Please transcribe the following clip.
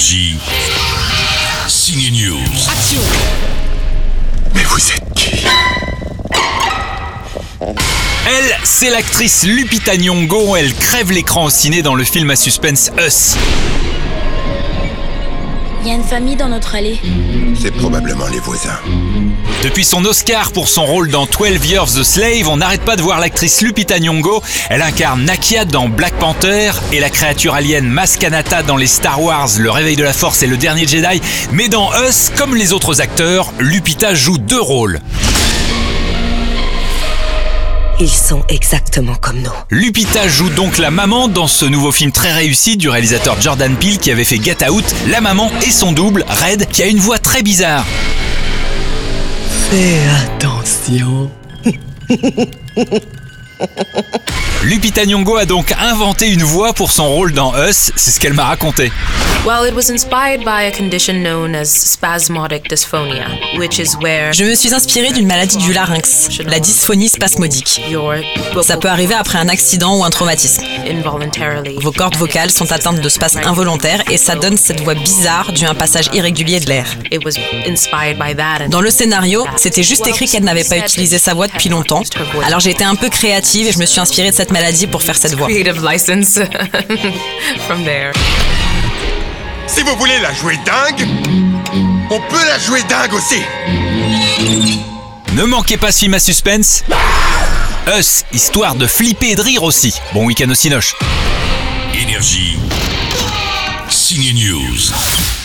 Énergie. Signe News. Action Mais vous êtes qui? Elle, c'est l'actrice Lupita Nyong'o. Elle crève l'écran au ciné dans le film à suspense Us. Il y a une famille dans notre allée. C'est probablement les voisins. Depuis son Oscar pour son rôle dans 12 Years the Slave, on n'arrête pas de voir l'actrice Lupita Nyong'o. Elle incarne Nakia dans Black Panther et la créature alien Maskanata dans les Star Wars, Le Réveil de la Force et Le Dernier Jedi. Mais dans Us, comme les autres acteurs, Lupita joue deux rôles. Ils sont exactement comme nous. Lupita joue donc la maman dans ce nouveau film très réussi du réalisateur Jordan Peele qui avait fait Get Out, la maman et son double, Red, qui a une voix très bizarre. Fais attention. Lupita Nyong'o a donc inventé une voix pour son rôle dans Us, c'est ce qu'elle m'a raconté. Well, it was inspired by a condition known as spasmodic dysphonia, which is where Je me suis inspirée d'une maladie du larynx, la dysphonie spasmodique. Ça peut arriver après un accident ou un traumatisme. Vos cordes vocales sont atteintes de spasmes involontaires et ça donne cette voix bizarre due à un passage irrégulier de l'air. It was inspired by that. and- Dans le scénario, c'était juste écrit qu'elle n'avait pas utilisé sa voix depuis longtemps. Alors j'ai été un peu créative et je me suis inspirée de cette maladie pour faire cette voix. creative license from there. Si vous voulez la jouer dingue, on peut la jouer dingue aussi. Ne manquez pas ce film à suspense. Us, histoire de flipper et de rire aussi. Bon week-end au Cinoche. Énergie. Signe News.